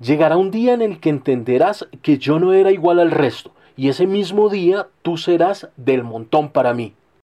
Llegará un día en el que entenderás que yo no era igual al resto, y ese mismo día tú serás del montón para mí.